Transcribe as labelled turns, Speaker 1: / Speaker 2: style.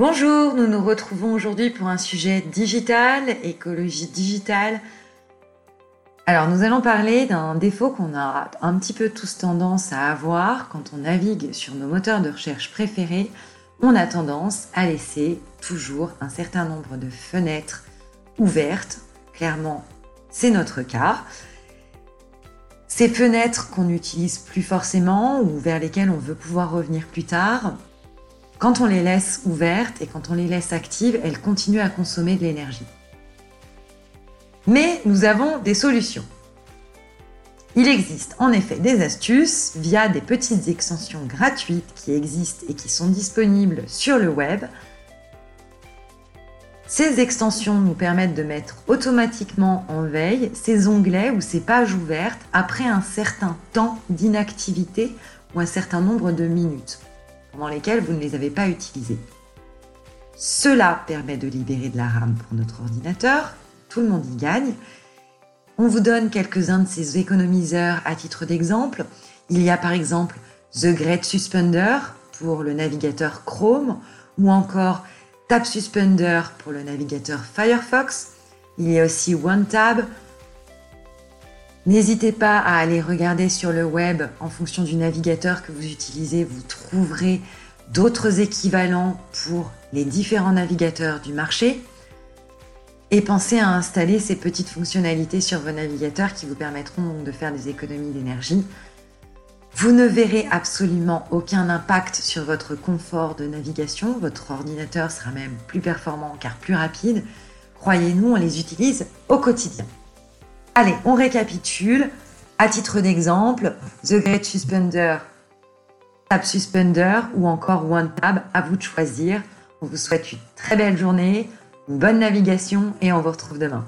Speaker 1: Bonjour, nous nous retrouvons aujourd'hui pour un sujet digital, écologie digitale. Alors nous allons parler d'un défaut qu'on a un petit peu tous tendance à avoir quand on navigue sur nos moteurs de recherche préférés. On a tendance à laisser toujours un certain nombre de fenêtres ouvertes. Clairement, c'est notre cas. Ces fenêtres qu'on n'utilise plus forcément ou vers lesquelles on veut pouvoir revenir plus tard, quand on les laisse ouvertes et quand on les laisse actives, elles continuent à consommer de l'énergie. Mais nous avons des solutions. Il existe en effet des astuces via des petites extensions gratuites qui existent et qui sont disponibles sur le web. Ces extensions nous permettent de mettre automatiquement en veille ces onglets ou ces pages ouvertes après un certain temps d'inactivité ou un certain nombre de minutes lesquelles vous ne les avez pas utilisés. Cela permet de libérer de la RAM pour notre ordinateur, tout le monde y gagne. On vous donne quelques-uns de ces économiseurs à titre d'exemple. Il y a par exemple The Great Suspender pour le navigateur Chrome ou encore Tab Suspender pour le navigateur Firefox. Il y a aussi OneTab N'hésitez pas à aller regarder sur le web en fonction du navigateur que vous utilisez. Vous trouverez d'autres équivalents pour les différents navigateurs du marché. Et pensez à installer ces petites fonctionnalités sur vos navigateurs qui vous permettront de faire des économies d'énergie. Vous ne verrez absolument aucun impact sur votre confort de navigation. Votre ordinateur sera même plus performant car plus rapide. Croyez-nous, on les utilise au quotidien. Allez, on récapitule. À titre d'exemple, The Great Suspender, Tab Suspender ou encore One Tab, à vous de choisir. On vous souhaite une très belle journée, une bonne navigation et on vous retrouve demain.